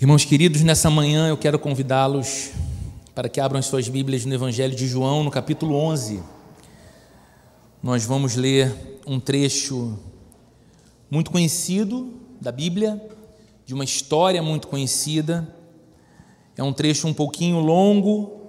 Irmãos queridos, nessa manhã eu quero convidá-los para que abram as suas Bíblias no Evangelho de João, no capítulo 11. Nós vamos ler um trecho muito conhecido da Bíblia, de uma história muito conhecida. É um trecho um pouquinho longo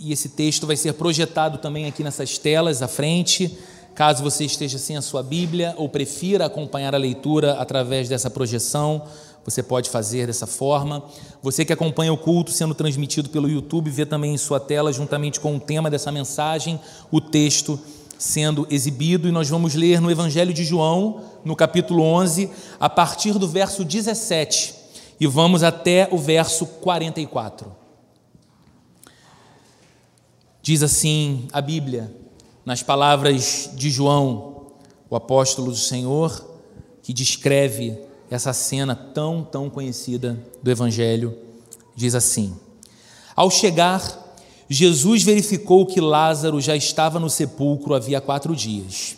e esse texto vai ser projetado também aqui nessas telas à frente. Caso você esteja sem a sua Bíblia ou prefira acompanhar a leitura através dessa projeção, você pode fazer dessa forma. Você que acompanha o culto sendo transmitido pelo YouTube, vê também em sua tela, juntamente com o tema dessa mensagem, o texto sendo exibido. E nós vamos ler no Evangelho de João, no capítulo 11, a partir do verso 17, e vamos até o verso 44. Diz assim a Bíblia, nas palavras de João, o apóstolo do Senhor, que descreve essa cena tão, tão conhecida do Evangelho, diz assim: Ao chegar, Jesus verificou que Lázaro já estava no sepulcro havia quatro dias.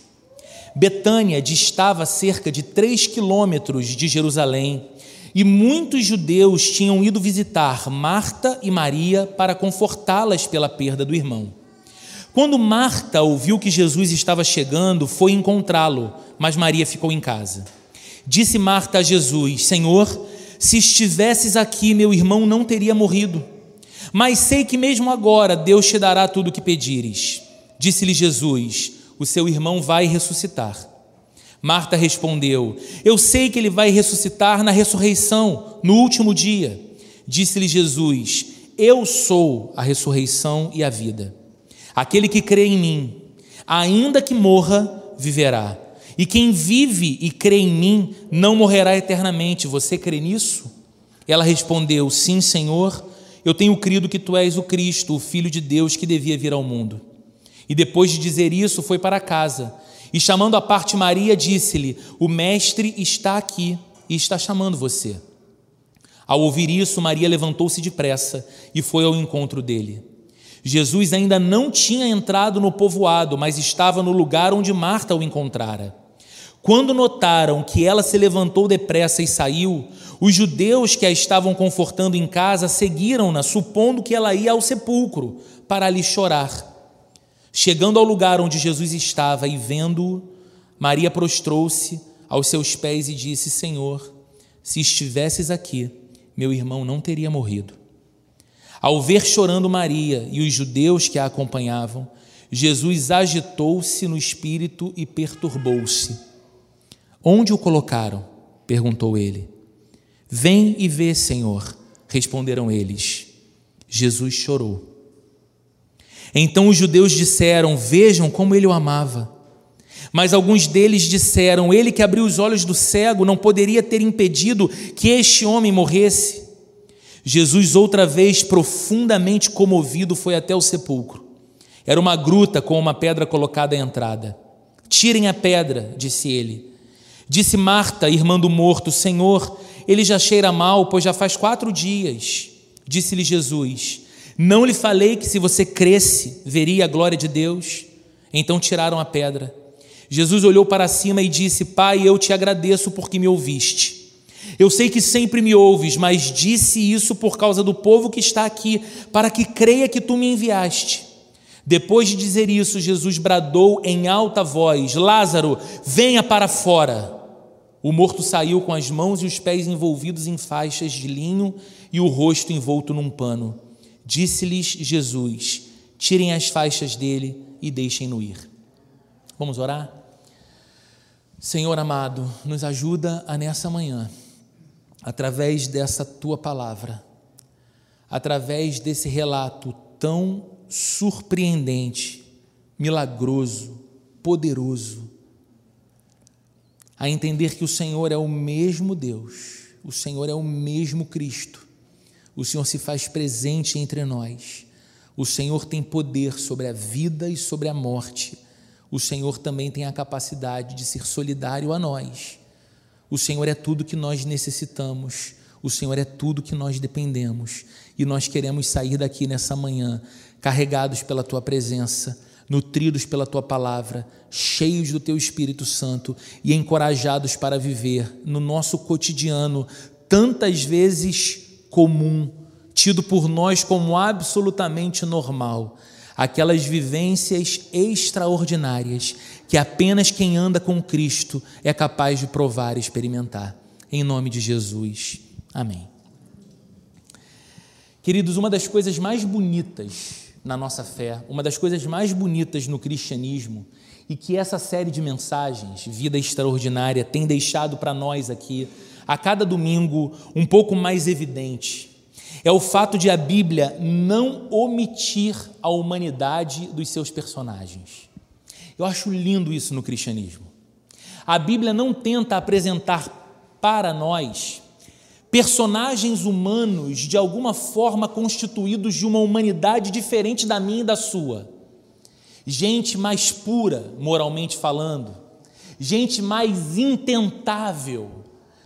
Betânia distava cerca de três quilômetros de Jerusalém e muitos judeus tinham ido visitar Marta e Maria para confortá-las pela perda do irmão. Quando Marta ouviu que Jesus estava chegando, foi encontrá-lo, mas Maria ficou em casa. Disse Marta a Jesus: Senhor, se estivesses aqui, meu irmão não teria morrido. Mas sei que mesmo agora Deus te dará tudo o que pedires. Disse-lhe Jesus: O seu irmão vai ressuscitar. Marta respondeu: Eu sei que ele vai ressuscitar na ressurreição, no último dia. Disse-lhe Jesus: Eu sou a ressurreição e a vida. Aquele que crê em mim, ainda que morra, viverá. E quem vive e crê em mim não morrerá eternamente. Você crê nisso? Ela respondeu: Sim, Senhor. Eu tenho crido que tu és o Cristo, o Filho de Deus que devia vir ao mundo. E depois de dizer isso, foi para casa. E chamando a parte Maria, disse-lhe: O Mestre está aqui e está chamando você. Ao ouvir isso, Maria levantou-se depressa e foi ao encontro dele. Jesus ainda não tinha entrado no povoado, mas estava no lugar onde Marta o encontrara. Quando notaram que ela se levantou depressa e saiu, os judeus que a estavam confortando em casa seguiram-na, supondo que ela ia ao sepulcro para ali chorar. Chegando ao lugar onde Jesus estava e vendo-o, Maria prostrou-se aos seus pés e disse: Senhor, se estivesses aqui, meu irmão não teria morrido. Ao ver chorando Maria e os judeus que a acompanhavam, Jesus agitou-se no espírito e perturbou-se. Onde o colocaram? perguntou ele. Vem e vê, Senhor, responderam eles. Jesus chorou. Então os judeus disseram: Vejam como ele o amava. Mas alguns deles disseram: Ele que abriu os olhos do cego não poderia ter impedido que este homem morresse. Jesus, outra vez profundamente comovido, foi até o sepulcro. Era uma gruta com uma pedra colocada à entrada. Tirem a pedra, disse ele. Disse Marta, irmã do morto: Senhor, ele já cheira mal, pois já faz quatro dias. Disse-lhe Jesus: Não lhe falei que se você cresce, veria a glória de Deus? Então tiraram a pedra. Jesus olhou para cima e disse: Pai, eu te agradeço porque me ouviste. Eu sei que sempre me ouves, mas disse isso por causa do povo que está aqui, para que creia que tu me enviaste. Depois de dizer isso, Jesus bradou em alta voz: Lázaro, venha para fora. O morto saiu com as mãos e os pés envolvidos em faixas de linho e o rosto envolto num pano. Disse-lhes Jesus: Tirem as faixas dele e deixem-no ir. Vamos orar? Senhor amado, nos ajuda a nessa manhã, através dessa tua palavra, através desse relato tão surpreendente, milagroso, poderoso, a entender que o Senhor é o mesmo Deus, o Senhor é o mesmo Cristo, o Senhor se faz presente entre nós, o Senhor tem poder sobre a vida e sobre a morte, o Senhor também tem a capacidade de ser solidário a nós. O Senhor é tudo que nós necessitamos, o Senhor é tudo que nós dependemos, e nós queremos sair daqui nessa manhã carregados pela tua presença nutridos pela tua palavra, cheios do teu Espírito Santo e encorajados para viver no nosso cotidiano, tantas vezes comum, tido por nós como absolutamente normal, aquelas vivências extraordinárias que apenas quem anda com Cristo é capaz de provar e experimentar. Em nome de Jesus. Amém. Queridos, uma das coisas mais bonitas na nossa fé, uma das coisas mais bonitas no cristianismo e que essa série de mensagens, Vida Extraordinária, tem deixado para nós aqui, a cada domingo, um pouco mais evidente, é o fato de a Bíblia não omitir a humanidade dos seus personagens. Eu acho lindo isso no cristianismo. A Bíblia não tenta apresentar para nós personagens humanos de alguma forma constituídos de uma humanidade diferente da minha e da sua. Gente mais pura, moralmente falando, gente mais intentável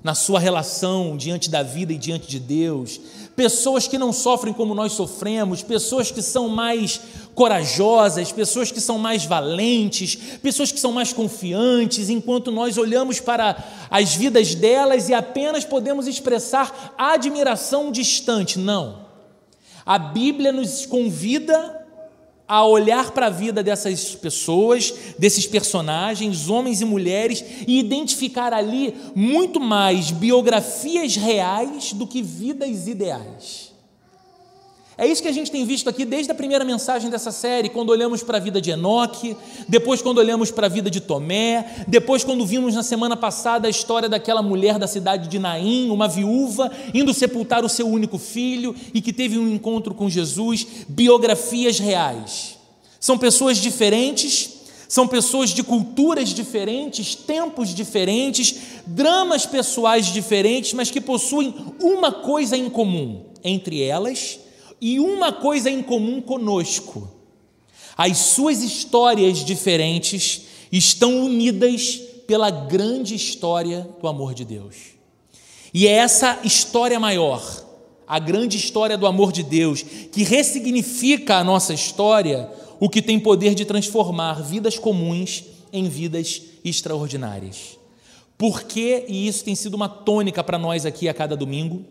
na sua relação diante da vida e diante de Deus, pessoas que não sofrem como nós sofremos, pessoas que são mais corajosas, pessoas que são mais valentes, pessoas que são mais confiantes, enquanto nós olhamos para as vidas delas e apenas podemos expressar admiração distante. Não. A Bíblia nos convida a olhar para a vida dessas pessoas, desses personagens, homens e mulheres, e identificar ali muito mais biografias reais do que vidas ideais. É isso que a gente tem visto aqui desde a primeira mensagem dessa série, quando olhamos para a vida de Enoque, depois quando olhamos para a vida de Tomé, depois quando vimos na semana passada a história daquela mulher da cidade de Naim, uma viúva, indo sepultar o seu único filho e que teve um encontro com Jesus, biografias reais. São pessoas diferentes, são pessoas de culturas diferentes, tempos diferentes, dramas pessoais diferentes, mas que possuem uma coisa em comum entre elas e uma coisa em comum conosco: as suas histórias diferentes estão unidas pela grande história do amor de Deus. E é essa história maior, a grande história do amor de Deus, que ressignifica a nossa história, o que tem poder de transformar vidas comuns em vidas extraordinárias. Por que, e isso tem sido uma tônica para nós aqui a cada domingo,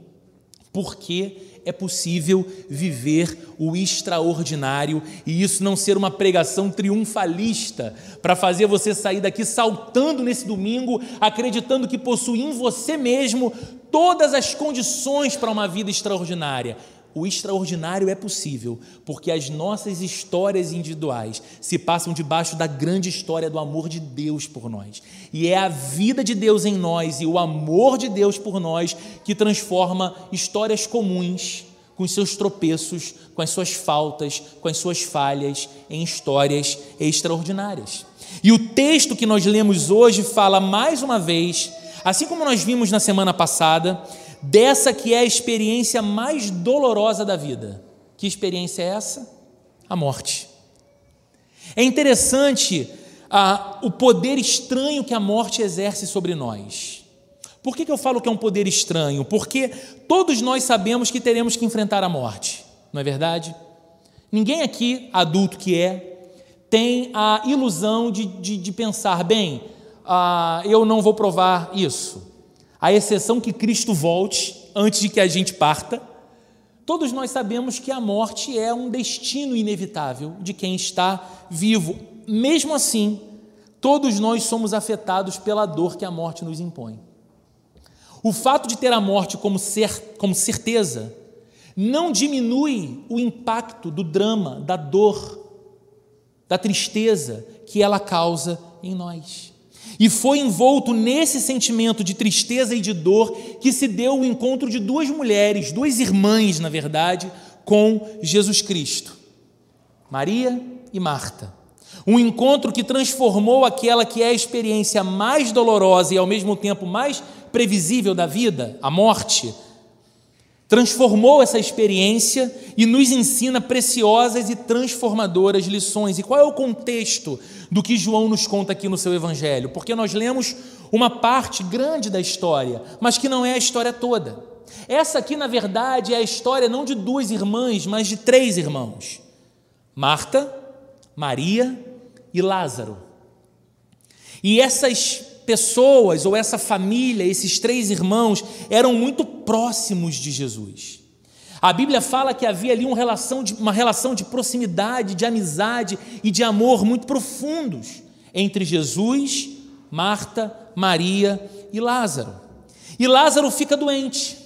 porque é possível viver o extraordinário e isso não ser uma pregação triunfalista para fazer você sair daqui saltando nesse domingo, acreditando que possui em você mesmo todas as condições para uma vida extraordinária o extraordinário é possível, porque as nossas histórias individuais se passam debaixo da grande história do amor de Deus por nós. E é a vida de Deus em nós e o amor de Deus por nós que transforma histórias comuns, com seus tropeços, com as suas faltas, com as suas falhas, em histórias extraordinárias. E o texto que nós lemos hoje fala mais uma vez, assim como nós vimos na semana passada, dessa que é a experiência mais dolorosa da vida. Que experiência é essa? A morte. É interessante ah, o poder estranho que a morte exerce sobre nós. Por que, que eu falo que é um poder estranho? Porque todos nós sabemos que teremos que enfrentar a morte, não é verdade? Ninguém aqui, adulto que é, tem a ilusão de, de, de pensar, bem, ah, eu não vou provar isso à exceção que Cristo volte antes de que a gente parta, todos nós sabemos que a morte é um destino inevitável de quem está vivo. Mesmo assim, todos nós somos afetados pela dor que a morte nos impõe. O fato de ter a morte como, ser, como certeza não diminui o impacto do drama, da dor, da tristeza que ela causa em nós. E foi envolto nesse sentimento de tristeza e de dor que se deu o encontro de duas mulheres, duas irmãs, na verdade, com Jesus Cristo, Maria e Marta. Um encontro que transformou aquela que é a experiência mais dolorosa e ao mesmo tempo mais previsível da vida, a morte, transformou essa experiência e nos ensina preciosas e transformadoras lições. E qual é o contexto do que João nos conta aqui no seu Evangelho? Porque nós lemos uma parte grande da história, mas que não é a história toda. Essa aqui, na verdade, é a história não de duas irmãs, mas de três irmãos: Marta, Maria e Lázaro. E essas pessoas ou essa família, esses três irmãos, eram muito próximos de Jesus. A Bíblia fala que havia ali uma relação, de, uma relação de proximidade, de amizade e de amor muito profundos entre Jesus, Marta, Maria e Lázaro. E Lázaro fica doente.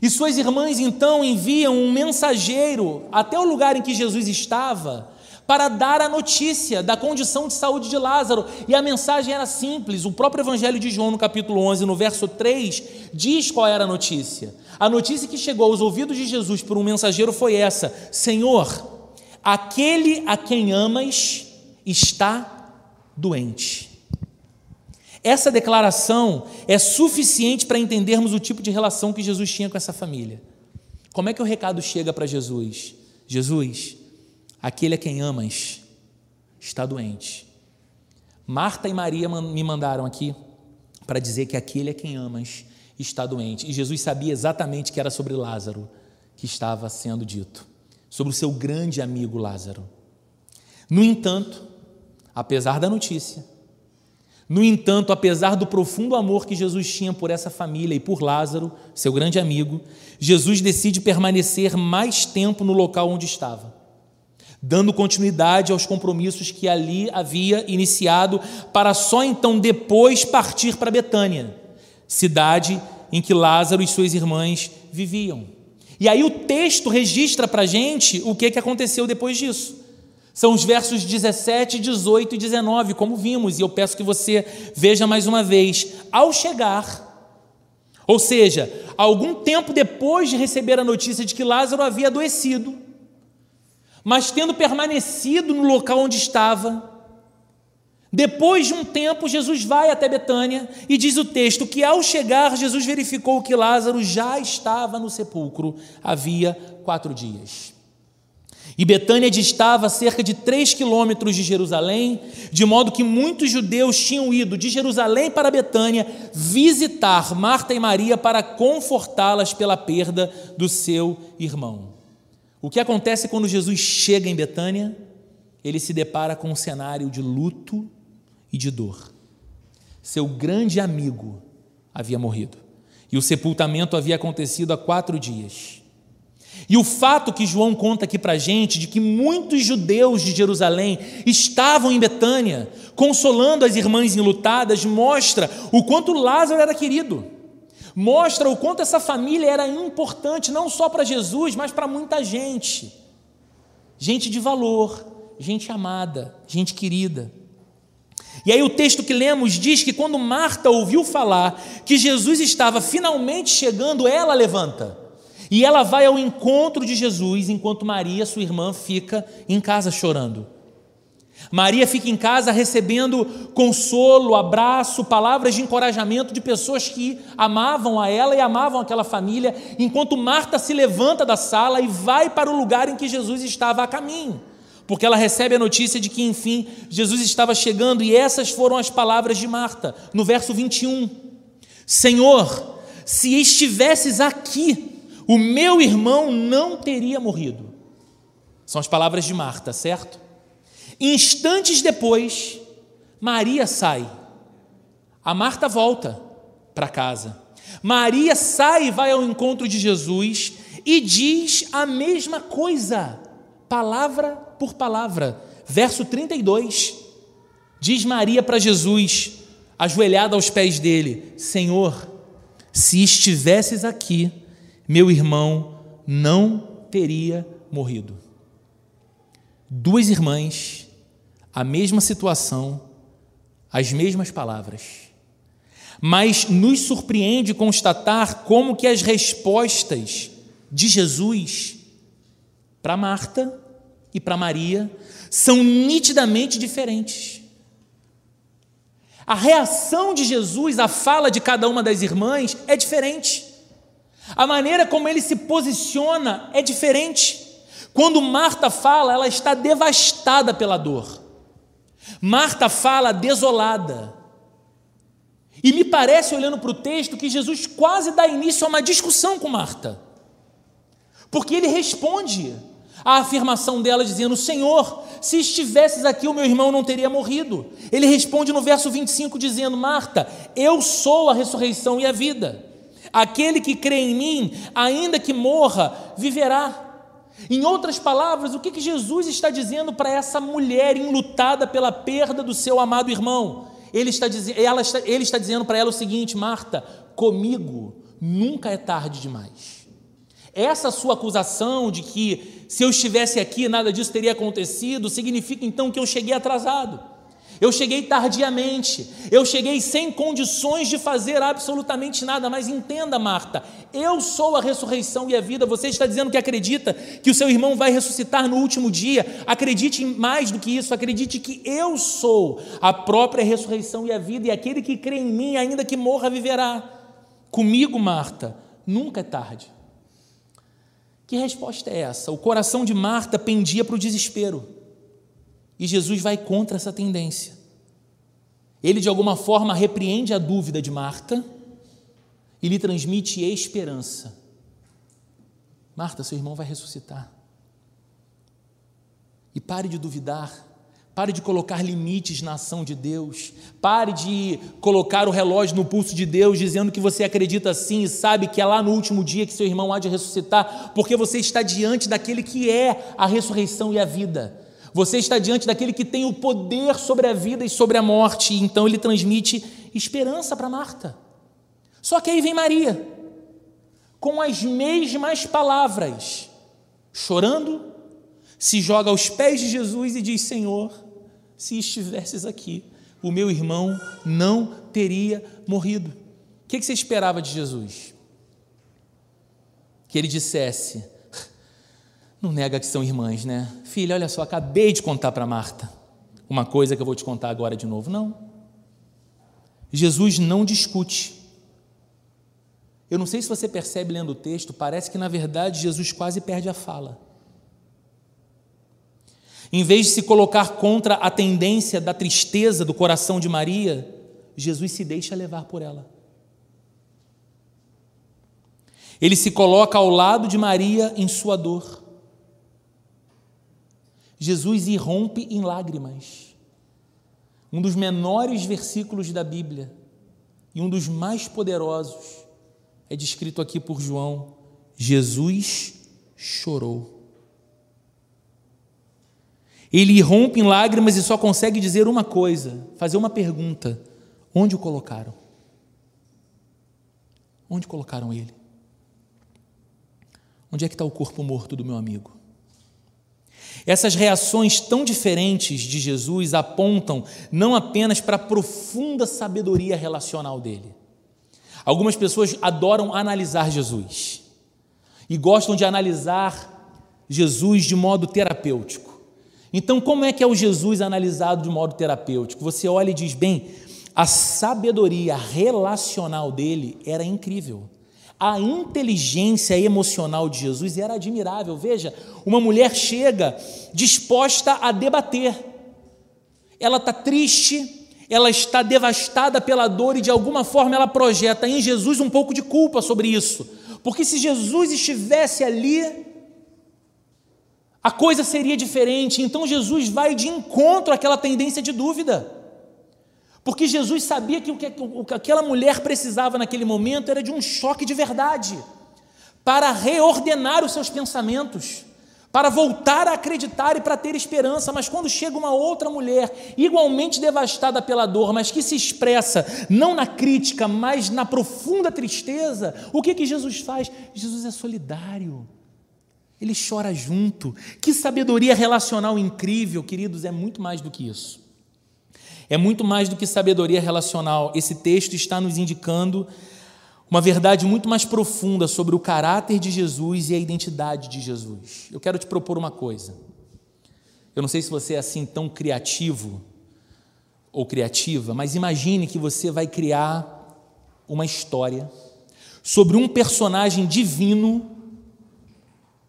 E suas irmãs então enviam um mensageiro até o lugar em que Jesus estava para dar a notícia da condição de saúde de Lázaro. E a mensagem era simples. O próprio Evangelho de João, no capítulo 11, no verso 3, diz qual era a notícia. A notícia que chegou aos ouvidos de Jesus por um mensageiro foi essa: Senhor, aquele a quem amas está doente. Essa declaração é suficiente para entendermos o tipo de relação que Jesus tinha com essa família. Como é que o recado chega para Jesus? Jesus, Aquele a quem amas está doente. Marta e Maria me mandaram aqui para dizer que aquele a quem amas está doente. E Jesus sabia exatamente que era sobre Lázaro que estava sendo dito, sobre o seu grande amigo Lázaro. No entanto, apesar da notícia, no entanto, apesar do profundo amor que Jesus tinha por essa família e por Lázaro, seu grande amigo, Jesus decide permanecer mais tempo no local onde estava dando continuidade aos compromissos que ali havia iniciado, para só então depois partir para Betânia, cidade em que Lázaro e suas irmãs viviam. E aí o texto registra para a gente o que, que aconteceu depois disso. São os versos 17, 18 e 19, como vimos, e eu peço que você veja mais uma vez. Ao chegar, ou seja, algum tempo depois de receber a notícia de que Lázaro havia adoecido, mas tendo permanecido no local onde estava, depois de um tempo, Jesus vai até Betânia e diz o texto que ao chegar, Jesus verificou que Lázaro já estava no sepulcro havia quatro dias. E Betânia distava cerca de três quilômetros de Jerusalém, de modo que muitos judeus tinham ido de Jerusalém para Betânia visitar Marta e Maria para confortá-las pela perda do seu irmão. O que acontece quando Jesus chega em Betânia? Ele se depara com um cenário de luto e de dor. Seu grande amigo havia morrido e o sepultamento havia acontecido há quatro dias. E o fato que João conta aqui para a gente de que muitos judeus de Jerusalém estavam em Betânia, consolando as irmãs enlutadas, mostra o quanto Lázaro era querido mostra o quanto essa família era importante, não só para Jesus, mas para muita gente. Gente de valor, gente amada, gente querida. E aí o texto que lemos diz que quando Marta ouviu falar que Jesus estava finalmente chegando, ela levanta. E ela vai ao encontro de Jesus, enquanto Maria, sua irmã, fica em casa chorando. Maria fica em casa recebendo consolo, abraço, palavras de encorajamento de pessoas que amavam a ela e amavam aquela família, enquanto Marta se levanta da sala e vai para o lugar em que Jesus estava a caminho, porque ela recebe a notícia de que, enfim, Jesus estava chegando, e essas foram as palavras de Marta, no verso 21. Senhor, se estivesses aqui, o meu irmão não teria morrido. São as palavras de Marta, certo? Instantes depois, Maria sai. A Marta volta para casa. Maria sai e vai ao encontro de Jesus e diz a mesma coisa, palavra por palavra. Verso 32. Diz Maria para Jesus, ajoelhada aos pés dele: Senhor, se estivesses aqui, meu irmão não teria morrido. Duas irmãs a mesma situação, as mesmas palavras. Mas nos surpreende constatar como que as respostas de Jesus para Marta e para Maria são nitidamente diferentes. A reação de Jesus à fala de cada uma das irmãs é diferente. A maneira como ele se posiciona é diferente. Quando Marta fala, ela está devastada pela dor. Marta fala desolada. E me parece, olhando para o texto, que Jesus quase dá início a uma discussão com Marta. Porque ele responde à afirmação dela, dizendo: Senhor, se estivesses aqui, o meu irmão não teria morrido. Ele responde no verso 25, dizendo: Marta, eu sou a ressurreição e a vida. Aquele que crê em mim, ainda que morra, viverá. Em outras palavras, o que, que Jesus está dizendo para essa mulher enlutada pela perda do seu amado irmão? Ele está, ela está, ele está dizendo para ela o seguinte: Marta, comigo nunca é tarde demais. Essa sua acusação de que se eu estivesse aqui nada disso teria acontecido, significa então que eu cheguei atrasado. Eu cheguei tardiamente, eu cheguei sem condições de fazer absolutamente nada, mas entenda, Marta, eu sou a ressurreição e a vida. Você está dizendo que acredita que o seu irmão vai ressuscitar no último dia. Acredite mais do que isso, acredite que eu sou a própria ressurreição e a vida, e aquele que crê em mim, ainda que morra, viverá. Comigo, Marta, nunca é tarde. Que resposta é essa? O coração de Marta pendia para o desespero. E Jesus vai contra essa tendência. Ele, de alguma forma, repreende a dúvida de Marta e lhe transmite esperança. Marta, seu irmão vai ressuscitar. E pare de duvidar, pare de colocar limites na ação de Deus, pare de colocar o relógio no pulso de Deus, dizendo que você acredita sim e sabe que é lá no último dia que seu irmão há de ressuscitar, porque você está diante daquele que é a ressurreição e a vida. Você está diante daquele que tem o poder sobre a vida e sobre a morte, e então ele transmite esperança para Marta. Só que aí vem Maria, com as mesmas palavras, chorando, se joga aos pés de Jesus e diz: Senhor, se estivesses aqui, o meu irmão não teria morrido. O que você esperava de Jesus? Que ele dissesse: não nega que são irmãs, né? Filha, olha só, acabei de contar para Marta uma coisa que eu vou te contar agora de novo. Não. Jesus não discute. Eu não sei se você percebe lendo o texto, parece que na verdade Jesus quase perde a fala. Em vez de se colocar contra a tendência da tristeza do coração de Maria, Jesus se deixa levar por ela. Ele se coloca ao lado de Maria em sua dor. Jesus irrompe em lágrimas. Um dos menores versículos da Bíblia e um dos mais poderosos é descrito aqui por João. Jesus chorou. Ele irrompe em lágrimas e só consegue dizer uma coisa, fazer uma pergunta: onde o colocaram? Onde colocaram ele? Onde é que está o corpo morto do meu amigo? Essas reações tão diferentes de Jesus apontam não apenas para a profunda sabedoria relacional dele. Algumas pessoas adoram analisar Jesus e gostam de analisar Jesus de modo terapêutico. Então, como é que é o Jesus analisado de modo terapêutico? Você olha e diz: bem, a sabedoria relacional dele era incrível. A inteligência emocional de Jesus era admirável. Veja, uma mulher chega disposta a debater. Ela está triste, ela está devastada pela dor e de alguma forma ela projeta em Jesus um pouco de culpa sobre isso. Porque se Jesus estivesse ali, a coisa seria diferente. Então Jesus vai de encontro àquela tendência de dúvida. Porque Jesus sabia que o que, aquela mulher precisava naquele momento era de um choque de verdade, para reordenar os seus pensamentos, para voltar a acreditar e para ter esperança. Mas quando chega uma outra mulher, igualmente devastada pela dor, mas que se expressa não na crítica, mas na profunda tristeza, o que, que Jesus faz? Jesus é solidário. Ele chora junto. Que sabedoria relacional incrível, queridos, é muito mais do que isso. É muito mais do que sabedoria relacional. Esse texto está nos indicando uma verdade muito mais profunda sobre o caráter de Jesus e a identidade de Jesus. Eu quero te propor uma coisa. Eu não sei se você é assim tão criativo ou criativa, mas imagine que você vai criar uma história sobre um personagem divino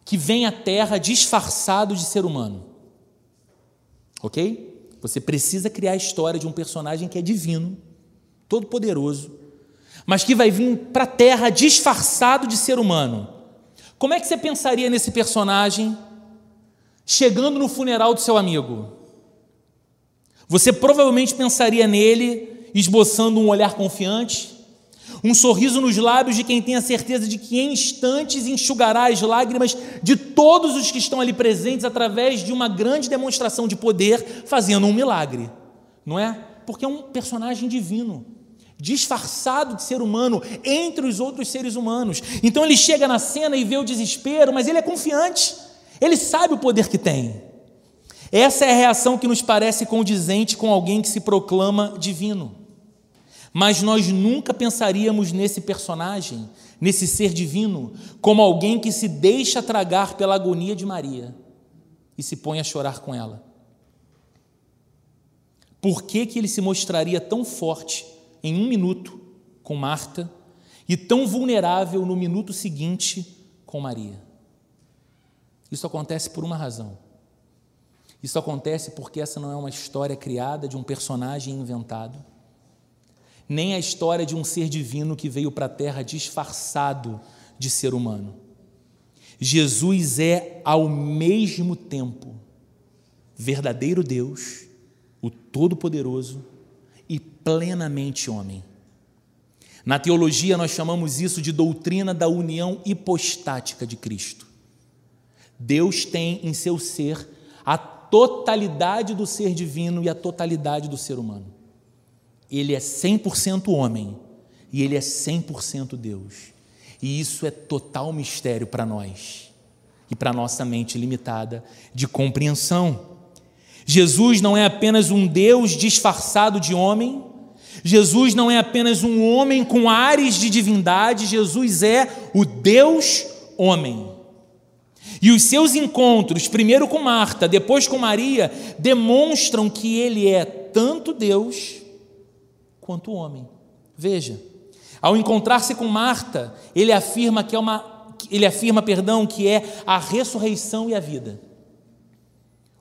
que vem à Terra disfarçado de ser humano. Ok? Você precisa criar a história de um personagem que é divino, todo poderoso, mas que vai vir para a terra disfarçado de ser humano. Como é que você pensaria nesse personagem chegando no funeral do seu amigo? Você provavelmente pensaria nele esboçando um olhar confiante, Um sorriso nos lábios de quem tem a certeza de que em instantes enxugará as lágrimas de todos os que estão ali presentes através de uma grande demonstração de poder, fazendo um milagre. Não é? Porque é um personagem divino, disfarçado de ser humano entre os outros seres humanos. Então ele chega na cena e vê o desespero, mas ele é confiante. Ele sabe o poder que tem. Essa é a reação que nos parece condizente com alguém que se proclama divino. Mas nós nunca pensaríamos nesse personagem, nesse ser divino, como alguém que se deixa tragar pela agonia de Maria e se põe a chorar com ela. Por que, que ele se mostraria tão forte em um minuto com Marta e tão vulnerável no minuto seguinte com Maria? Isso acontece por uma razão. Isso acontece porque essa não é uma história criada de um personagem inventado nem a história de um ser divino que veio para a terra disfarçado de ser humano. Jesus é, ao mesmo tempo, verdadeiro Deus, o Todo-Poderoso e plenamente homem. Na teologia, nós chamamos isso de doutrina da união hipostática de Cristo. Deus tem em seu ser a totalidade do ser divino e a totalidade do ser humano. Ele é 100% homem e ele é 100% Deus. E isso é total mistério para nós e para nossa mente limitada de compreensão. Jesus não é apenas um Deus disfarçado de homem, Jesus não é apenas um homem com ares de divindade, Jesus é o Deus homem. E os seus encontros, primeiro com Marta, depois com Maria, demonstram que ele é tanto Deus quanto homem. Veja, ao encontrar-se com Marta, ele afirma que é uma ele afirma, perdão, que é a ressurreição e a vida.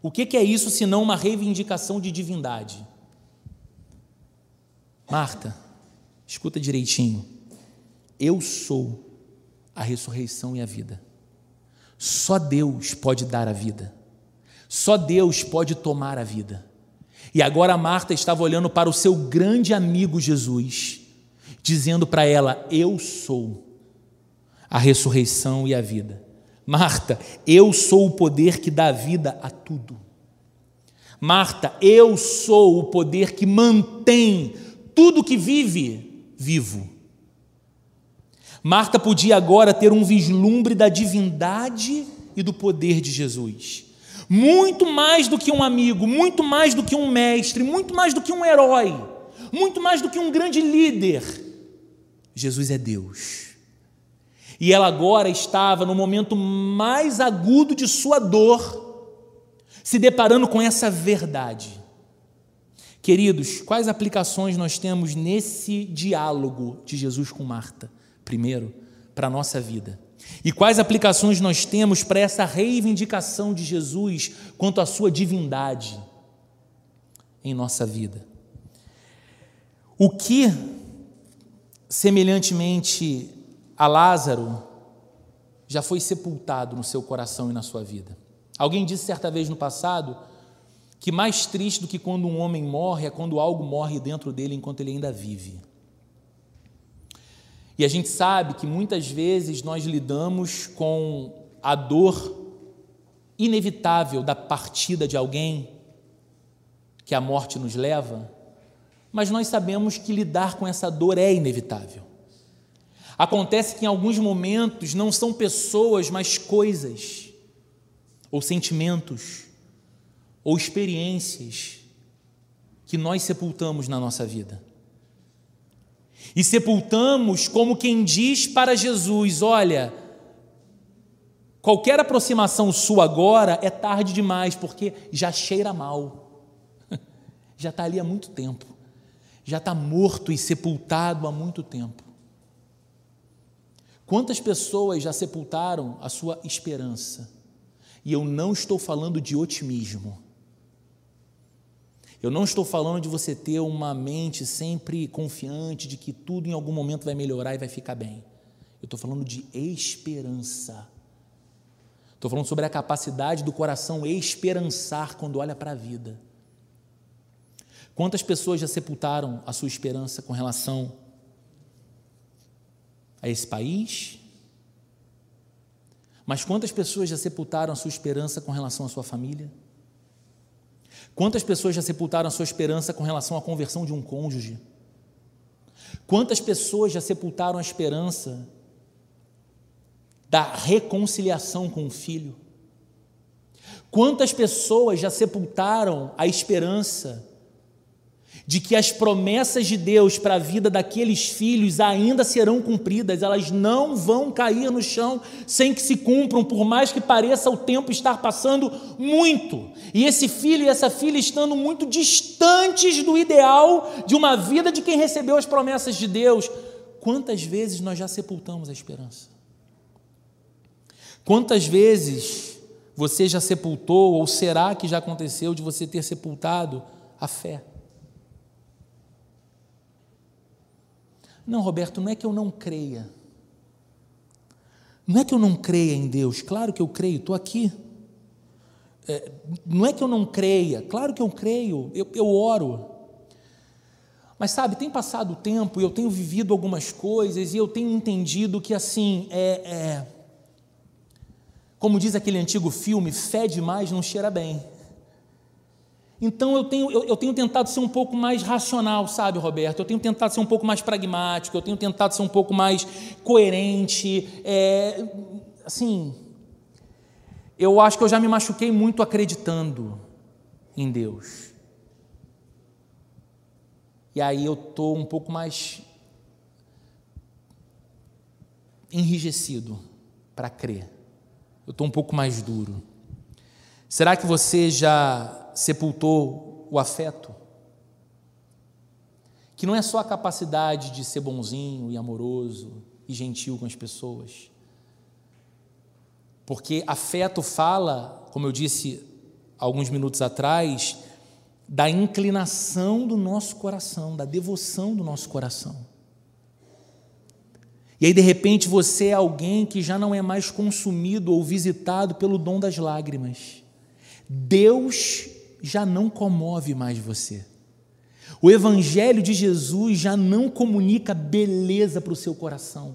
O que, que é isso senão uma reivindicação de divindade? Marta, escuta direitinho. Eu sou a ressurreição e a vida. Só Deus pode dar a vida. Só Deus pode tomar a vida. E agora Marta estava olhando para o seu grande amigo Jesus, dizendo para ela: Eu sou a ressurreição e a vida. Marta, eu sou o poder que dá vida a tudo. Marta, eu sou o poder que mantém tudo que vive vivo. Marta podia agora ter um vislumbre da divindade e do poder de Jesus muito mais do que um amigo, muito mais do que um mestre, muito mais do que um herói, muito mais do que um grande líder. Jesus é Deus. E ela agora estava no momento mais agudo de sua dor, se deparando com essa verdade. Queridos, quais aplicações nós temos nesse diálogo de Jesus com Marta? Primeiro, para a nossa vida. E quais aplicações nós temos para essa reivindicação de Jesus quanto à sua divindade em nossa vida? O que, semelhantemente a Lázaro, já foi sepultado no seu coração e na sua vida? Alguém disse certa vez no passado que mais triste do que quando um homem morre é quando algo morre dentro dele enquanto ele ainda vive. E a gente sabe que muitas vezes nós lidamos com a dor inevitável da partida de alguém que a morte nos leva, mas nós sabemos que lidar com essa dor é inevitável. Acontece que em alguns momentos não são pessoas, mas coisas, ou sentimentos, ou experiências que nós sepultamos na nossa vida e sepultamos como quem diz para Jesus: Olha, qualquer aproximação sua agora é tarde demais, porque já cheira mal, já está ali há muito tempo, já está morto e sepultado há muito tempo. Quantas pessoas já sepultaram a sua esperança? E eu não estou falando de otimismo. Eu não estou falando de você ter uma mente sempre confiante de que tudo em algum momento vai melhorar e vai ficar bem. Eu estou falando de esperança. Estou falando sobre a capacidade do coração esperançar quando olha para a vida. Quantas pessoas já sepultaram a sua esperança com relação a esse país? Mas quantas pessoas já sepultaram a sua esperança com relação à sua família? Quantas pessoas já sepultaram a sua esperança com relação à conversão de um cônjuge? Quantas pessoas já sepultaram a esperança da reconciliação com o filho? Quantas pessoas já sepultaram a esperança de que as promessas de Deus para a vida daqueles filhos ainda serão cumpridas, elas não vão cair no chão sem que se cumpram, por mais que pareça o tempo estar passando muito, e esse filho e essa filha estando muito distantes do ideal de uma vida de quem recebeu as promessas de Deus. Quantas vezes nós já sepultamos a esperança? Quantas vezes você já sepultou, ou será que já aconteceu de você ter sepultado a fé? Não, Roberto, não é que eu não creia. Não é que eu não creia em Deus, claro que eu creio, estou aqui. É, não é que eu não creia, claro que eu creio, eu, eu oro. Mas sabe, tem passado o tempo e eu tenho vivido algumas coisas e eu tenho entendido que assim, é, é como diz aquele antigo filme, fé demais não cheira bem. Então eu tenho, eu, eu, tenho tentado ser um pouco mais racional, sabe, Roberto? Eu tenho tentado ser um pouco mais pragmático, eu tenho tentado ser um pouco mais coerente. É, assim, eu acho que eu já me machuquei muito acreditando em Deus. E aí eu estou um pouco mais enrijecido para crer. Eu estou um pouco mais duro. Será que você já sepultou o afeto. Que não é só a capacidade de ser bonzinho e amoroso e gentil com as pessoas. Porque afeto fala, como eu disse alguns minutos atrás, da inclinação do nosso coração, da devoção do nosso coração. E aí, de repente, você é alguém que já não é mais consumido ou visitado pelo dom das lágrimas. Deus já não comove mais você. O Evangelho de Jesus já não comunica beleza para o seu coração,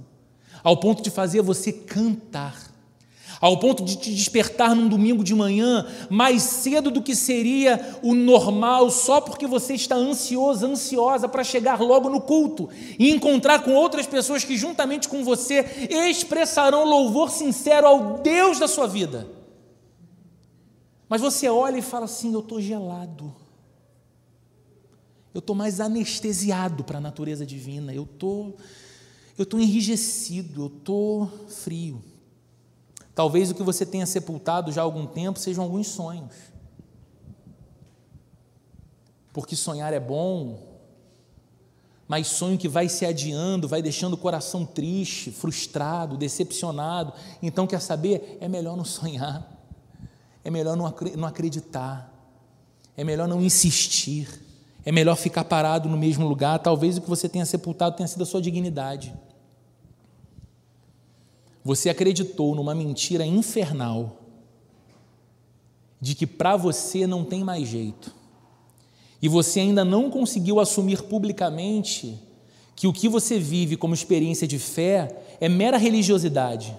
ao ponto de fazer você cantar, ao ponto de te despertar num domingo de manhã mais cedo do que seria o normal, só porque você está ansioso, ansiosa para chegar logo no culto e encontrar com outras pessoas que, juntamente com você, expressarão louvor sincero ao Deus da sua vida. Mas você olha e fala assim: eu estou gelado. Eu estou mais anestesiado para a natureza divina. Eu tô, eu estou enrijecido. Eu estou frio. Talvez o que você tenha sepultado já há algum tempo sejam alguns sonhos. Porque sonhar é bom, mas sonho que vai se adiando, vai deixando o coração triste, frustrado, decepcionado. Então, quer saber? É melhor não sonhar é melhor não acreditar, é melhor não insistir, é melhor ficar parado no mesmo lugar. Talvez o que você tenha sepultado tenha sido a sua dignidade. Você acreditou numa mentira infernal de que para você não tem mais jeito. E você ainda não conseguiu assumir publicamente que o que você vive como experiência de fé é mera religiosidade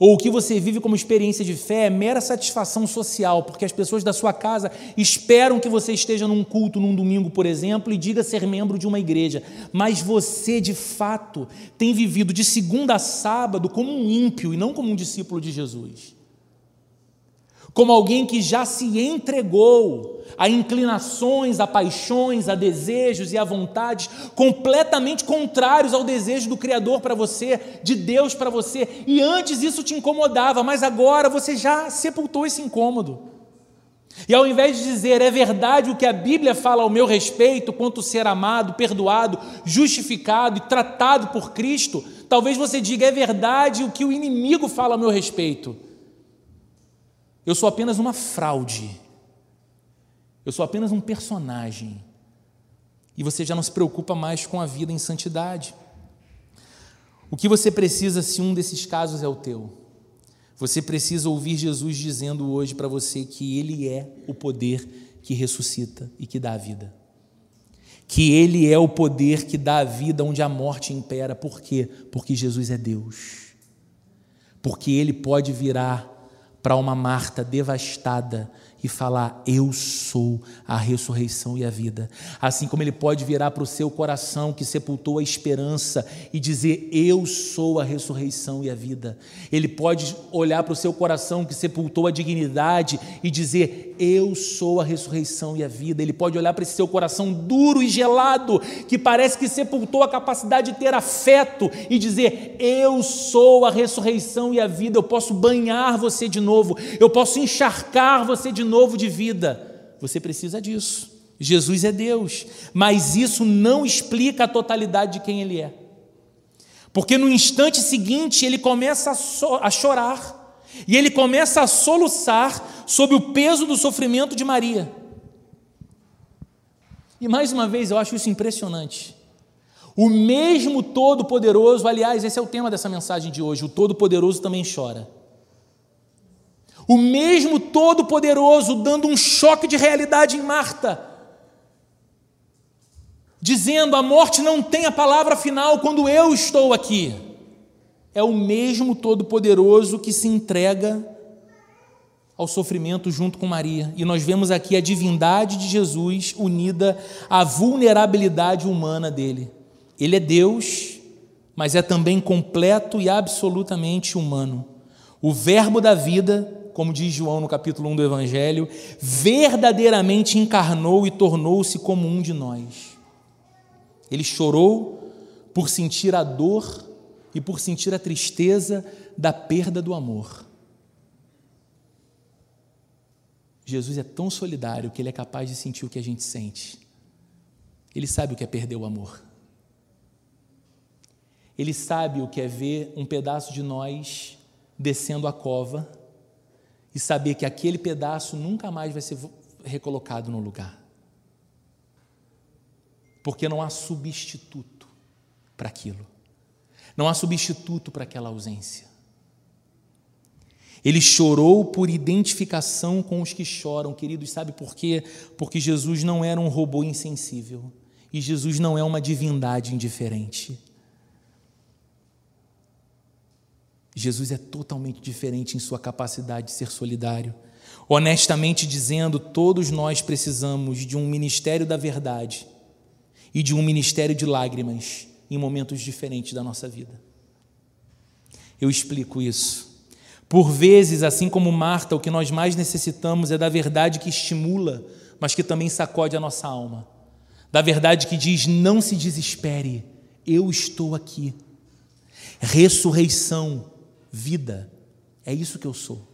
ou o que você vive como experiência de fé é mera satisfação social, porque as pessoas da sua casa esperam que você esteja num culto num domingo, por exemplo, e diga ser membro de uma igreja, mas você de fato tem vivido de segunda a sábado como um ímpio e não como um discípulo de Jesus como alguém que já se entregou a inclinações, a paixões, a desejos e a vontades completamente contrários ao desejo do Criador para você, de Deus para você, e antes isso te incomodava, mas agora você já sepultou esse incômodo. E ao invés de dizer é verdade o que a Bíblia fala ao meu respeito, quanto ser amado, perdoado, justificado e tratado por Cristo, talvez você diga é verdade o que o inimigo fala ao meu respeito eu sou apenas uma fraude. Eu sou apenas um personagem. E você já não se preocupa mais com a vida em santidade. O que você precisa se um desses casos é o teu? Você precisa ouvir Jesus dizendo hoje para você que Ele é o poder que ressuscita e que dá a vida. que Ele é o poder que dá a vida onde a morte impera. Por quê? Porque Jesus é Deus. Porque Ele pode virar para uma Marta devastada e falar: Eu sou a ressurreição e a vida. Assim como ele pode virar para o seu coração que sepultou a esperança e dizer: Eu sou a ressurreição e a vida. Ele pode olhar para o seu coração que sepultou a dignidade e dizer: Eu sou a ressurreição e a vida. Ele pode olhar para esse seu coração duro e gelado que parece que sepultou a capacidade de ter afeto e dizer: Eu sou a ressurreição e a vida. Eu posso banhar você de novo, eu posso encharcar você de novo novo de vida. Você precisa disso. Jesus é Deus, mas isso não explica a totalidade de quem Ele é. Porque no instante seguinte ele começa a, so a chorar e ele começa a soluçar sob o peso do sofrimento de Maria. E mais uma vez eu acho isso impressionante. O mesmo Todo-Poderoso, aliás, esse é o tema dessa mensagem de hoje: o Todo-Poderoso também chora o mesmo Todo-Poderoso dando um choque de realidade em Marta, dizendo: a morte não tem a palavra final quando eu estou aqui. É o mesmo Todo-Poderoso que se entrega ao sofrimento junto com Maria. E nós vemos aqui a divindade de Jesus unida à vulnerabilidade humana dele. Ele é Deus, mas é também completo e absolutamente humano. O Verbo da vida como diz João no capítulo 1 do Evangelho, verdadeiramente encarnou e tornou-se como um de nós. Ele chorou por sentir a dor e por sentir a tristeza da perda do amor. Jesus é tão solidário que ele é capaz de sentir o que a gente sente. Ele sabe o que é perder o amor. Ele sabe o que é ver um pedaço de nós descendo a cova e saber que aquele pedaço nunca mais vai ser recolocado no lugar. Porque não há substituto para aquilo. Não há substituto para aquela ausência. Ele chorou por identificação com os que choram, queridos, sabe por quê? Porque Jesus não era um robô insensível e Jesus não é uma divindade indiferente. Jesus é totalmente diferente em sua capacidade de ser solidário. Honestamente dizendo, todos nós precisamos de um ministério da verdade e de um ministério de lágrimas em momentos diferentes da nossa vida. Eu explico isso. Por vezes, assim como Marta, o que nós mais necessitamos é da verdade que estimula, mas que também sacode a nossa alma. Da verdade que diz: não se desespere, eu estou aqui. Ressurreição vida. É isso que eu sou.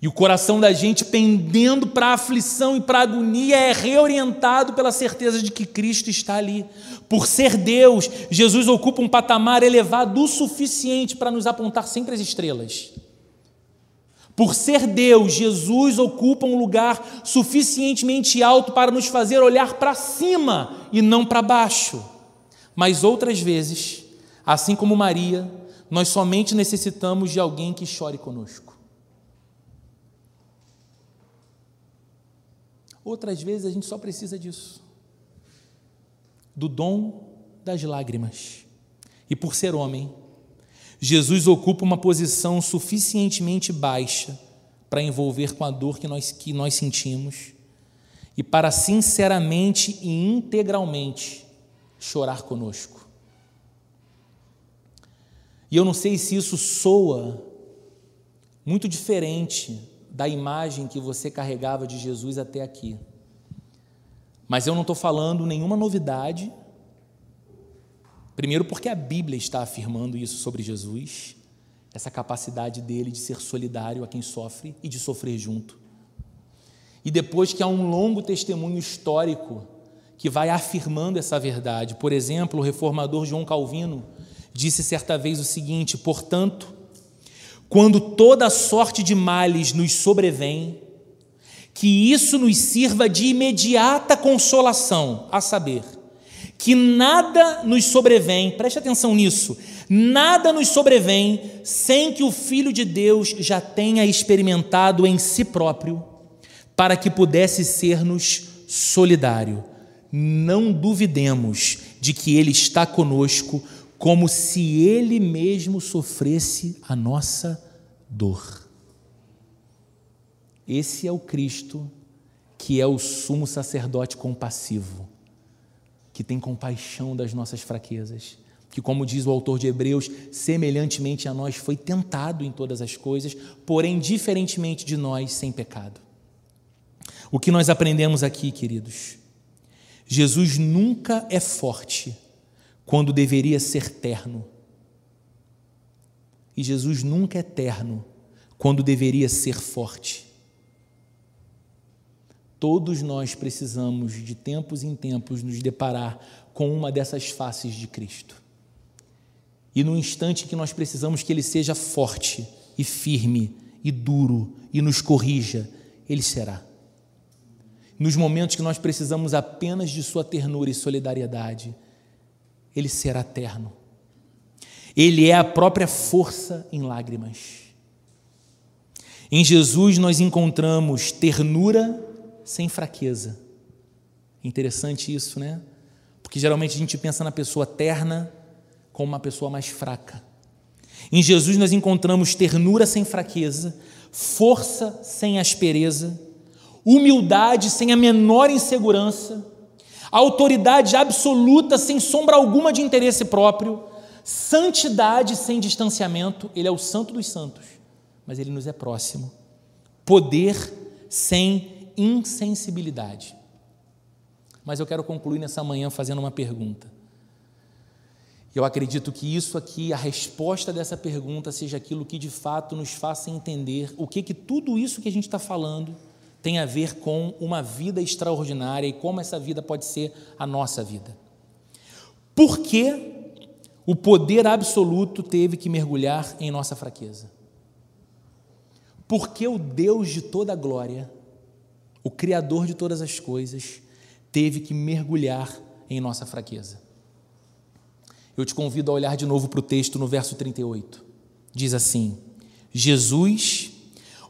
E o coração da gente pendendo para a aflição e para a agonia é reorientado pela certeza de que Cristo está ali. Por ser Deus, Jesus ocupa um patamar elevado o suficiente para nos apontar sempre as estrelas. Por ser Deus, Jesus ocupa um lugar suficientemente alto para nos fazer olhar para cima e não para baixo. Mas outras vezes, Assim como Maria, nós somente necessitamos de alguém que chore conosco. Outras vezes a gente só precisa disso do dom das lágrimas. E por ser homem, Jesus ocupa uma posição suficientemente baixa para envolver com a dor que nós, que nós sentimos e para sinceramente e integralmente chorar conosco. E eu não sei se isso soa muito diferente da imagem que você carregava de Jesus até aqui. Mas eu não estou falando nenhuma novidade. Primeiro, porque a Bíblia está afirmando isso sobre Jesus, essa capacidade dele de ser solidário a quem sofre e de sofrer junto. E depois que há um longo testemunho histórico que vai afirmando essa verdade. Por exemplo, o reformador João Calvino disse certa vez o seguinte: portanto, quando toda sorte de males nos sobrevém, que isso nos sirva de imediata consolação, a saber, que nada nos sobrevém, preste atenção nisso, nada nos sobrevém sem que o Filho de Deus já tenha experimentado em si próprio, para que pudesse ser-nos solidário. Não duvidemos de que Ele está conosco, como se Ele mesmo sofresse a nossa dor. Esse é o Cristo que é o sumo sacerdote compassivo, que tem compaixão das nossas fraquezas, que, como diz o autor de Hebreus, semelhantemente a nós foi tentado em todas as coisas, porém diferentemente de nós, sem pecado. O que nós aprendemos aqui, queridos? Jesus nunca é forte quando deveria ser terno. E Jesus nunca é terno quando deveria ser forte. Todos nós precisamos, de tempos em tempos, nos deparar com uma dessas faces de Cristo. E no instante que nós precisamos que Ele seja forte e firme e duro e nos corrija, Ele será. Nos momentos que nós precisamos apenas de Sua ternura e solidariedade, Ele será terno. Ele é a própria força em lágrimas. Em Jesus nós encontramos ternura sem fraqueza. Interessante isso, né? Porque geralmente a gente pensa na pessoa terna como uma pessoa mais fraca. Em Jesus nós encontramos ternura sem fraqueza, força sem aspereza, humildade sem a menor insegurança, autoridade absoluta sem sombra alguma de interesse próprio, santidade sem distanciamento. Ele é o santo dos santos, mas ele nos é próximo. Poder sem insensibilidade. Mas eu quero concluir nessa manhã fazendo uma pergunta. Eu acredito que isso aqui, a resposta dessa pergunta, seja aquilo que de fato nos faça entender o que, que tudo isso que a gente está falando tem a ver com uma vida extraordinária e como essa vida pode ser a nossa vida. Por que o poder absoluto teve que mergulhar em nossa fraqueza? Porque o Deus de toda glória o Criador de todas as coisas, teve que mergulhar em nossa fraqueza. Eu te convido a olhar de novo para o texto no verso 38. Diz assim: Jesus,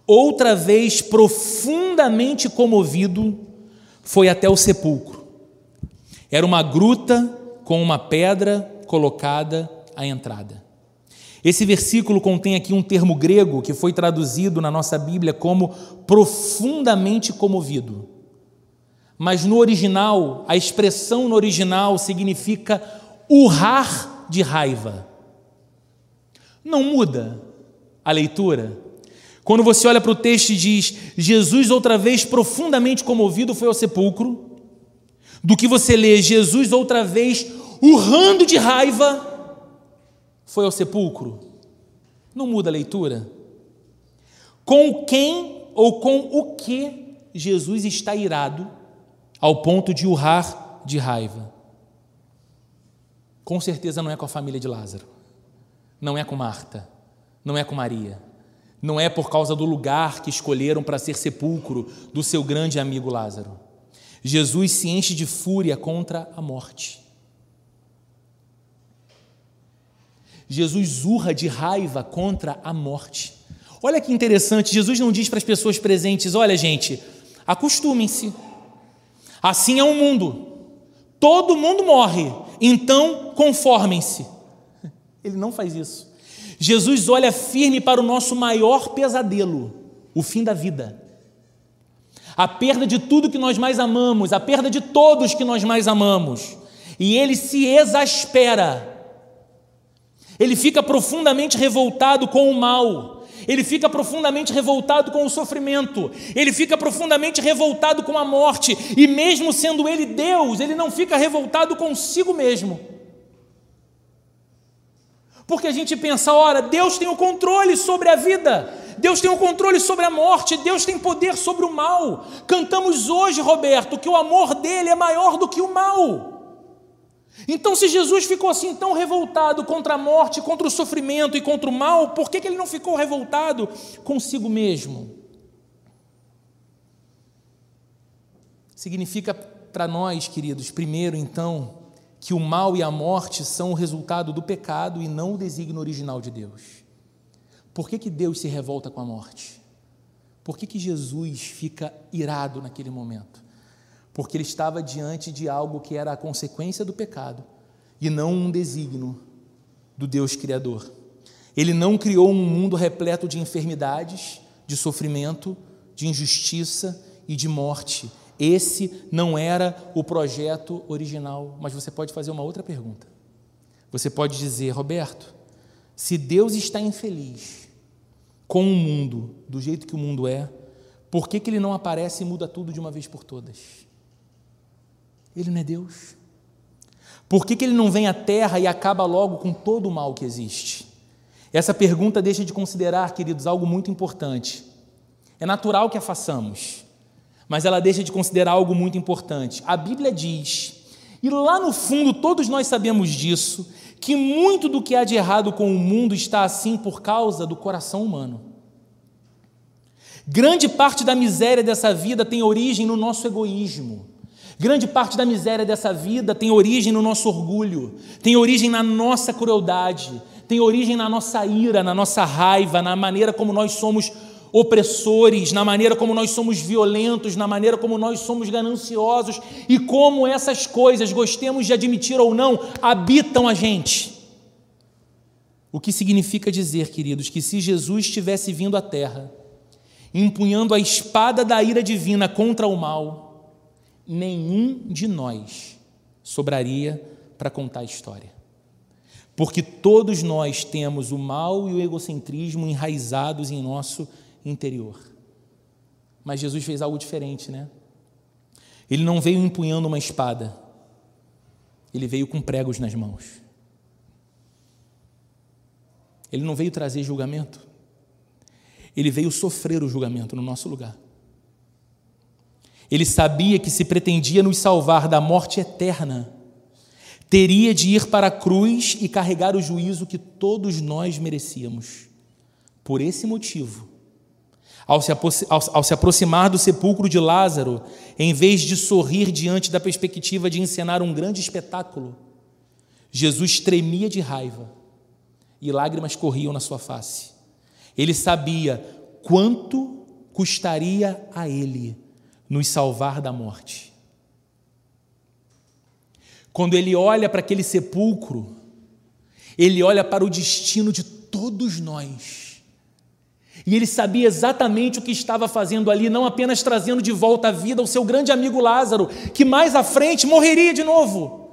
outra vez profundamente comovido, foi até o sepulcro. Era uma gruta com uma pedra colocada à entrada. Esse versículo contém aqui um termo grego que foi traduzido na nossa Bíblia como profundamente comovido. Mas no original, a expressão no original significa urrar de raiva. Não muda a leitura. Quando você olha para o texto e diz: Jesus, outra vez profundamente comovido, foi ao sepulcro, do que você lê, Jesus, outra vez urrando de raiva, foi ao sepulcro? Não muda a leitura? Com quem ou com o que Jesus está irado ao ponto de urrar de raiva? Com certeza não é com a família de Lázaro, não é com Marta, não é com Maria, não é por causa do lugar que escolheram para ser sepulcro do seu grande amigo Lázaro. Jesus se enche de fúria contra a morte. Jesus urra de raiva contra a morte. Olha que interessante, Jesus não diz para as pessoas presentes: olha, gente, acostumem-se, assim é o mundo, todo mundo morre, então conformem-se. Ele não faz isso. Jesus olha firme para o nosso maior pesadelo, o fim da vida. A perda de tudo que nós mais amamos, a perda de todos que nós mais amamos. E ele se exaspera ele fica profundamente revoltado com o mal, ele fica profundamente revoltado com o sofrimento, ele fica profundamente revoltado com a morte, e mesmo sendo ele Deus, ele não fica revoltado consigo mesmo. Porque a gente pensa, ora, Deus tem o controle sobre a vida, Deus tem o controle sobre a morte, Deus tem poder sobre o mal. Cantamos hoje, Roberto, que o amor dele é maior do que o mal. Então, se Jesus ficou assim tão revoltado contra a morte, contra o sofrimento e contra o mal, por que, que ele não ficou revoltado consigo mesmo? Significa para nós, queridos, primeiro, então, que o mal e a morte são o resultado do pecado e não o desígnio original de Deus. Por que, que Deus se revolta com a morte? Por que, que Jesus fica irado naquele momento? porque ele estava diante de algo que era a consequência do pecado e não um desígnio do Deus Criador. Ele não criou um mundo repleto de enfermidades, de sofrimento, de injustiça e de morte. Esse não era o projeto original. Mas você pode fazer uma outra pergunta. Você pode dizer, Roberto, se Deus está infeliz com o mundo do jeito que o mundo é, por que, que ele não aparece e muda tudo de uma vez por todas? Ele não é Deus. Por que, que ele não vem à terra e acaba logo com todo o mal que existe? Essa pergunta deixa de considerar, queridos, algo muito importante. É natural que a façamos, mas ela deixa de considerar algo muito importante. A Bíblia diz, e lá no fundo todos nós sabemos disso, que muito do que há de errado com o mundo está assim por causa do coração humano. Grande parte da miséria dessa vida tem origem no nosso egoísmo. Grande parte da miséria dessa vida tem origem no nosso orgulho, tem origem na nossa crueldade, tem origem na nossa ira, na nossa raiva, na maneira como nós somos opressores, na maneira como nós somos violentos, na maneira como nós somos gananciosos e como essas coisas, gostemos de admitir ou não, habitam a gente. O que significa dizer, queridos, que se Jesus tivesse vindo à terra, empunhando a espada da ira divina contra o mal, nenhum de nós sobraria para contar a história. Porque todos nós temos o mal e o egocentrismo enraizados em nosso interior. Mas Jesus fez algo diferente, né? Ele não veio empunhando uma espada, ele veio com pregos nas mãos. Ele não veio trazer julgamento, ele veio sofrer o julgamento no nosso lugar. Ele sabia que se pretendia nos salvar da morte eterna, teria de ir para a cruz e carregar o juízo que todos nós merecíamos. Por esse motivo, ao se, ao se aproximar do sepulcro de Lázaro, em vez de sorrir diante da perspectiva de encenar um grande espetáculo, Jesus tremia de raiva e lágrimas corriam na sua face. Ele sabia quanto custaria a ele nos salvar da morte. Quando ele olha para aquele sepulcro, ele olha para o destino de todos nós e ele sabia exatamente o que estava fazendo ali, não apenas trazendo de volta à vida o seu grande amigo Lázaro, que mais à frente morreria de novo.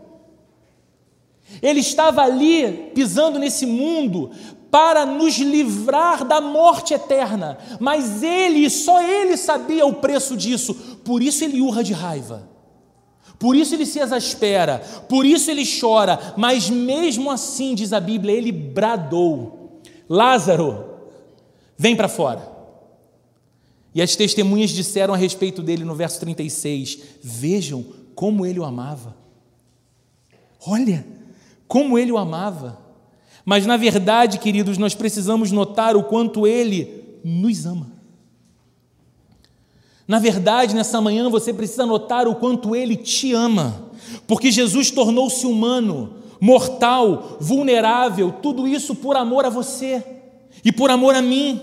Ele estava ali pisando nesse mundo para nos livrar da morte eterna, mas ele, só ele sabia o preço disso, por isso ele urra de raiva. Por isso ele se exaspera, por isso ele chora, mas mesmo assim, diz a Bíblia, ele bradou: Lázaro, Vem para fora. E as testemunhas disseram a respeito dele no verso 36: Vejam como ele o amava. Olha, como ele o amava. Mas na verdade, queridos, nós precisamos notar o quanto ele nos ama. Na verdade, nessa manhã você precisa notar o quanto ele te ama, porque Jesus tornou-se humano, mortal, vulnerável, tudo isso por amor a você e por amor a mim,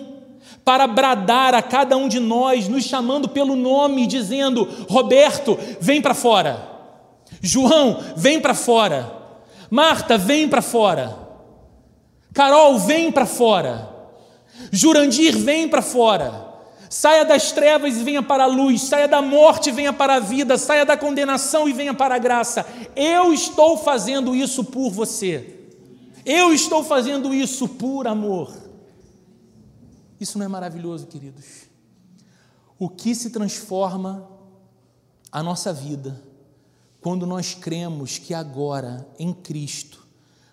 para bradar a cada um de nós, nos chamando pelo nome, dizendo: Roberto, vem para fora. João, vem para fora. Marta, vem para fora. Carol, vem para fora. Jurandir, vem para fora. Saia das trevas e venha para a luz, saia da morte e venha para a vida, saia da condenação e venha para a graça. Eu estou fazendo isso por você. Eu estou fazendo isso por amor. Isso não é maravilhoso, queridos? O que se transforma a nossa vida quando nós cremos que agora, em Cristo,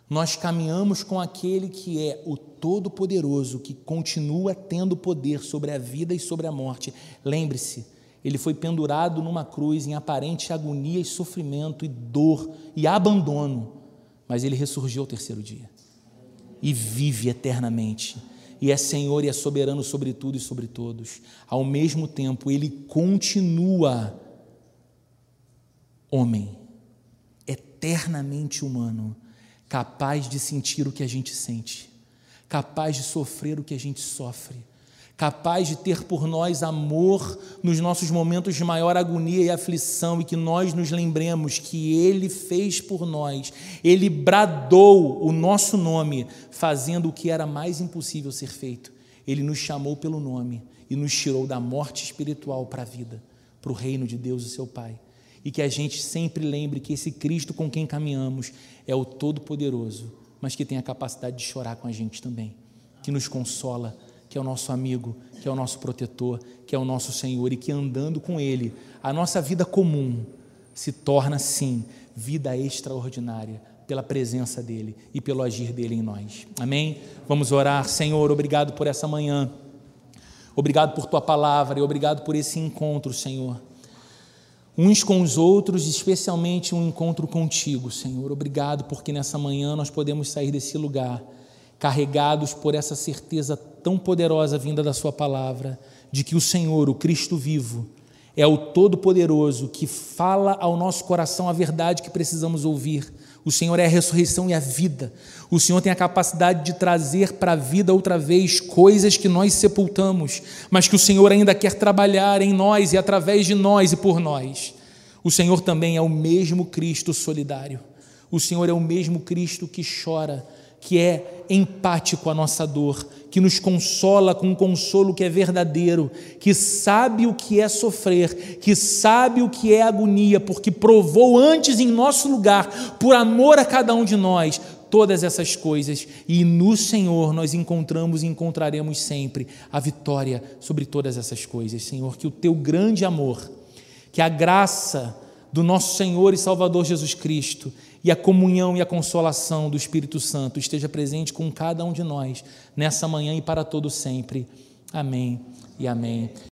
nós caminhamos com aquele que é o Todo-Poderoso, que continua tendo poder sobre a vida e sobre a morte. Lembre-se, ele foi pendurado numa cruz em aparente agonia e sofrimento e dor e abandono, mas ele ressurgiu ao terceiro dia e vive eternamente e é Senhor e é soberano sobre tudo e sobre todos. Ao mesmo tempo, ele continua homem, eternamente humano, capaz de sentir o que a gente sente, capaz de sofrer o que a gente sofre, capaz de ter por nós amor nos nossos momentos de maior agonia e aflição, e que nós nos lembremos que Ele fez por nós, Ele bradou o nosso nome, fazendo o que era mais impossível ser feito. Ele nos chamou pelo nome e nos tirou da morte espiritual para a vida, para o reino de Deus, o seu Pai. E que a gente sempre lembre que esse Cristo com quem caminhamos é o Todo-Poderoso, mas que tem a capacidade de chorar com a gente também, que nos consola que é o nosso amigo, que é o nosso protetor, que é o nosso Senhor e que andando com Ele, a nossa vida comum se torna, sim, vida extraordinária pela presença dEle e pelo agir dEle em nós. Amém? Vamos orar. Senhor, obrigado por essa manhã, obrigado por Tua palavra e obrigado por esse encontro, Senhor. Uns com os outros, especialmente um encontro contigo, Senhor. Obrigado porque nessa manhã nós podemos sair desse lugar carregados por essa certeza tão poderosa vinda da Sua palavra, de que o Senhor, o Cristo vivo, é o Todo-Poderoso que fala ao nosso coração a verdade que precisamos ouvir. O Senhor é a ressurreição e a vida. O Senhor tem a capacidade de trazer para a vida outra vez coisas que nós sepultamos, mas que o Senhor ainda quer trabalhar em nós e através de nós e por nós. O Senhor também é o mesmo Cristo solidário. O Senhor é o mesmo Cristo que chora que é empático à nossa dor, que nos consola com um consolo que é verdadeiro, que sabe o que é sofrer, que sabe o que é agonia, porque provou antes em nosso lugar, por amor a cada um de nós, todas essas coisas, e no Senhor nós encontramos e encontraremos sempre a vitória sobre todas essas coisas. Senhor, que o teu grande amor, que a graça do nosso Senhor e Salvador Jesus Cristo, e a comunhão e a consolação do Espírito Santo esteja presente com cada um de nós nessa manhã e para todo sempre. Amém e amém.